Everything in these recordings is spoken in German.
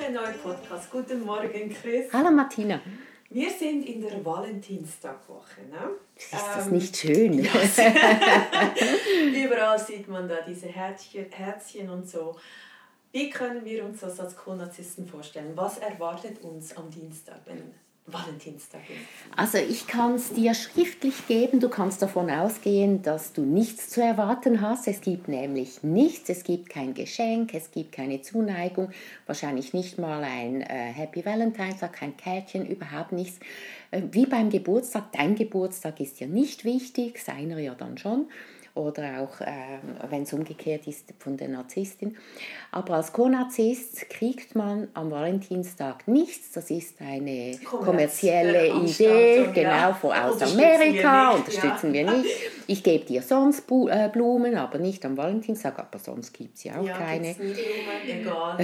Woche, neuer Podcast. Guten Morgen, Chris. Hallo Martina. Wir sind in der Valentinstagwoche. Ne? Ist das ähm, nicht schön? Überall sieht man da diese Herzchen, Herzchen und so. Wie können wir uns das als Co-Narzissten vorstellen? Was erwartet uns am Dienstag, wenn Valentinstag ist? Also ich kann es dir schriftlich geben. Du kannst davon ausgehen, dass du nichts zu erwarten hast. Es gibt nämlich nichts. Es gibt kein Geschenk, es gibt keine Zuneigung, wahrscheinlich nicht mal ein äh, Happy Valentine's, kein Kärtchen, überhaupt nichts. Äh, wie beim Geburtstag. Dein Geburtstag ist ja nicht wichtig, seiner ja dann schon oder auch äh, wenn es umgekehrt ist von der Narzisstin. Aber als Co-Narzisst kriegt man am Valentinstag nichts. Das ist eine kommerzielle Idee, genau, ja. von, aus Amerika, unterstützen wir nicht. Ich gebe dir sonst äh, Blumen, aber nicht am Valentinstag, aber sonst gibt es ja auch ja, keine. Egal.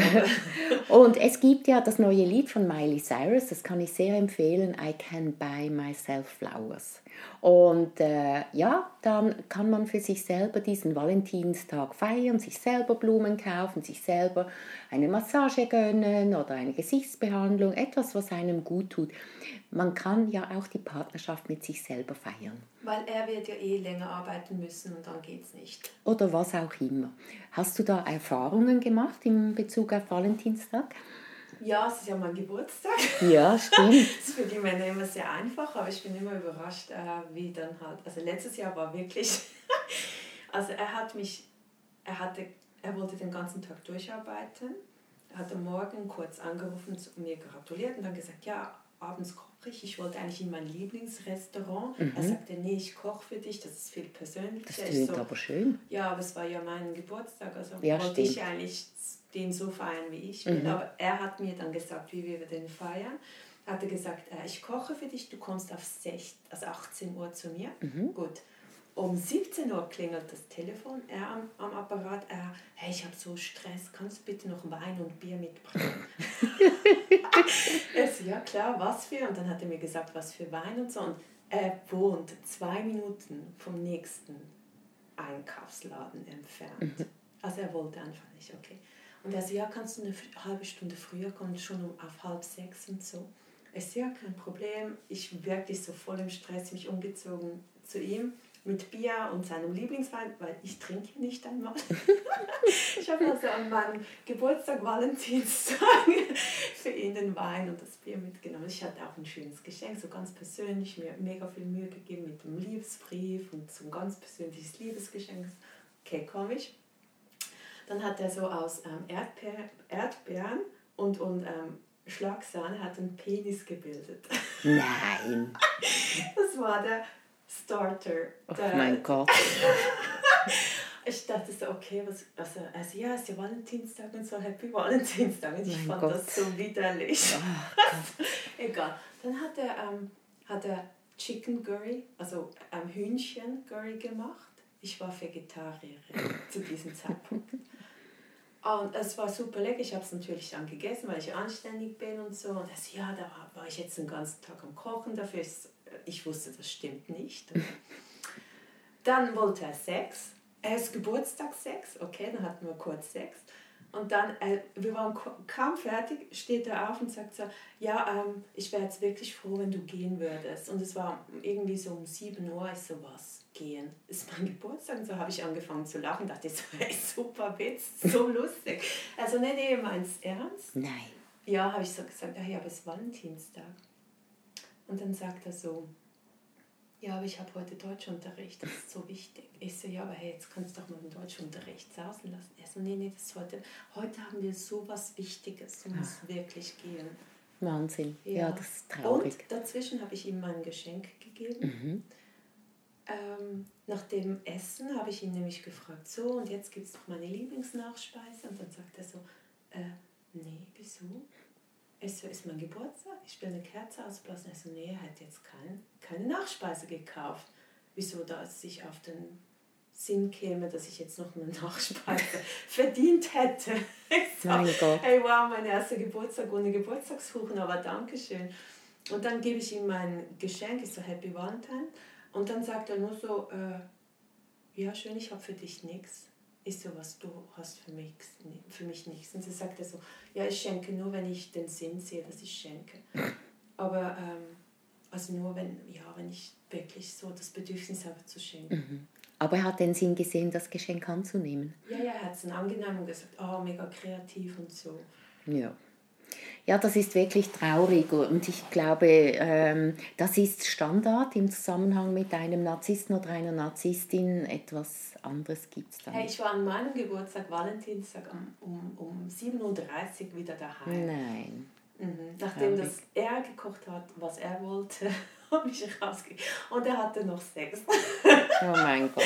Und es gibt ja das neue Lied von Miley Cyrus, das kann ich sehr empfehlen, I Can Buy Myself Flowers. Und äh, ja, dann kann man für sich selber diesen Valentinstag feiern, sich selber Blumen kaufen, sich selber eine Massage gönnen oder eine Gesichtsbehandlung, etwas, was einem gut tut. Man kann ja auch die Partnerschaft mit sich selber feiern. Weil er wird ja eh länger arbeiten müssen und dann geht es nicht. Oder was auch immer. Hast du da Erfahrungen gemacht in Bezug auf Valentinstag? Ja, es ist ja mein Geburtstag. Ja, stimmt. das ist für die Männer immer sehr einfach, aber ich bin immer überrascht, äh, wie dann halt. Also letztes Jahr war wirklich. also er hat mich, er hatte, er wollte den ganzen Tag durcharbeiten. Er hat am Morgen kurz angerufen, und mir gratuliert und dann gesagt, ja, abends koche ich. Ich wollte eigentlich in mein Lieblingsrestaurant. Mhm. Er sagte, nee, ich koche für dich, das ist viel persönlicher. Das klingt so, aber schön. Ja, aber es war ja mein Geburtstag, also ja, wollte stimmt. ich eigentlich den so feiern, wie ich bin. Mhm. Aber er hat mir dann gesagt, wie wir den feiern. Er hatte gesagt, äh, ich koche für dich, du kommst auf 6, also 18 Uhr zu mir. Mhm. Gut. Um 17 Uhr klingelt das Telefon, er am, am Apparat, er, hey, ich habe so Stress, kannst du bitte noch Wein und Bier mitbringen? ja klar, was für? Und dann hat er mir gesagt, was für Wein und so. Und er wohnt zwei Minuten vom nächsten Einkaufsladen entfernt. Mhm. Also er wollte einfach nicht, okay. Und er so, ja, kannst du eine halbe Stunde früher kommen, schon um auf halb sechs und so. Ich so, ja, kein Problem. Ich wirklich so voll im Stress, mich umgezogen zu ihm mit Bier und seinem Lieblingswein, weil ich trinke nicht einmal. ich habe also an meinem Geburtstag Valentinstag für ihn den Wein und das Bier mitgenommen. Ich hatte auch ein schönes Geschenk, so ganz persönlich, mir mega viel Mühe gegeben mit dem Liebesbrief und so ein ganz persönliches Liebesgeschenk. Okay, komme ich. Dann hat er so aus ähm, Erdbeer, Erdbeeren und, und ähm, Schlagsahne hat einen Penis gebildet. Nein. Das war der Starter. Oh mein Gott. ich dachte so, okay, was, also, also ja, es ist ja Valentinstag und so, Happy Valentinstag. Und ich mein fand Gott. das so widerlich. Oh, Egal. Dann hat er, ähm, hat er Chicken Curry, also ähm, Hühnchen Curry gemacht. Ich war Vegetarierin zu diesem Zeitpunkt. Und es war super lecker. Ich habe es natürlich dann gegessen, weil ich anständig bin und so. Und das, ja, da war, war ich jetzt den ganzen Tag am Kochen. Dafür ist, ich wusste, das stimmt nicht. dann wollte er Sex. Er ist Geburtstagssex. Okay, dann hatten wir kurz Sex. Und dann, äh, wir waren kaum fertig, steht er auf und sagt so, ja, ähm, ich wäre jetzt wirklich froh, wenn du gehen würdest. Und es war irgendwie so um 7 Uhr, ich so, was, gehen? Ist mein Geburtstag? Und so habe ich angefangen zu lachen, dachte ich so, hey, super Witz, so lustig. Also, nee, nee, meinst ernst? Nein. Ja, habe ich so gesagt, ach ja, aber es ist Valentinstag. Und dann sagt er so, ja, aber ich habe heute Deutschunterricht, das ist so wichtig. Ich so, ja, aber hey, jetzt kannst du doch mal den Deutschunterricht sausen lassen. Er so, nee, nee, das heute, heute haben wir so was Wichtiges, du musst Ach. wirklich gehen. Wahnsinn, ja. ja. das ist traurig. Und dazwischen habe ich ihm mein Geschenk gegeben. Mhm. Ähm, nach dem Essen habe ich ihn nämlich gefragt, so, und jetzt gibt es noch meine Lieblingsnachspeise. Und dann sagt er so, äh, nee, wieso? Ich so, ist mein Geburtstag? Ich will eine Kerze ausblasen. Er so, nee, er hat jetzt kein, keine Nachspeise gekauft. Wieso, dass ich auf den Sinn käme, dass ich jetzt noch eine Nachspeise verdient hätte. Ich so, mein Gott. Hey, wow, mein erster Geburtstag ohne Geburtstagskuchen, aber Dankeschön. Und dann gebe ich ihm mein Geschenk, ich so Happy Valentine. Und dann sagt er nur so, äh, ja schön, ich habe für dich nichts. Ich so, was du hast für mich, für mich nichts. Und sie sagt er so, ja, ich schenke nur, wenn ich den Sinn sehe, dass ich schenke. Aber ähm, also nur, wenn, ja, wenn ich wirklich so das Bedürfnis habe zu schenken. Mhm. Aber er hat den Sinn gesehen, das Geschenk anzunehmen. Ja, ja, er hat es angenommen und gesagt, oh, mega kreativ und so. Ja. Ja, das ist wirklich traurig und ich glaube, ähm, das ist Standard im Zusammenhang mit einem Narzissten oder einer Narzisstin. Etwas anderes gibt es dann. Hey, ich war an meinem Geburtstag, Valentinstag, um, um, um 7.30 Uhr wieder daheim. Nein. Mhm. Nachdem das er gekocht hat, was er wollte, ich rausgegeben. Und er hatte noch Sex. oh mein Gott.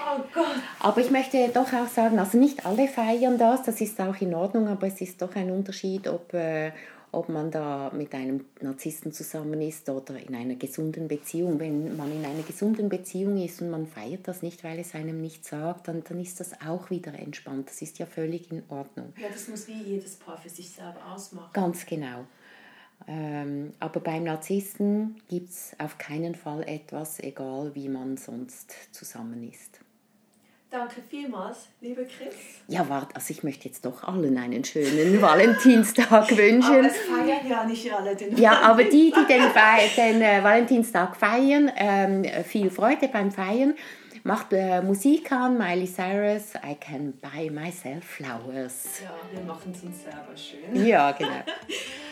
Oh Gott. Aber ich möchte doch auch sagen, also nicht alle feiern das, das ist auch in Ordnung, aber es ist doch ein Unterschied, ob, äh, ob man da mit einem Narzissten zusammen ist oder in einer gesunden Beziehung. Wenn man in einer gesunden Beziehung ist und man feiert das nicht, weil es einem nicht sagt, dann, dann ist das auch wieder entspannt. Das ist ja völlig in Ordnung. Ja, das muss wie jedes Paar für sich selber ausmachen. Ganz genau. Ähm, aber beim Narzissten gibt es auf keinen Fall etwas, egal wie man sonst zusammen ist. Danke vielmals, liebe Chris. Ja, warte, also ich möchte jetzt doch allen einen schönen Valentinstag wünschen. Aber es feiern ja nicht alle den Ja, aber die, die den, den äh, Valentinstag feiern, ähm, viel Freude beim Feiern. Macht äh, Musik an, Miley Cyrus, I can buy myself flowers. Ja, wir machen es uns selber schön. Ja, genau.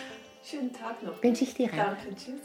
Schönen Tag noch. Wünsche ich dir auch. Danke, tschüss.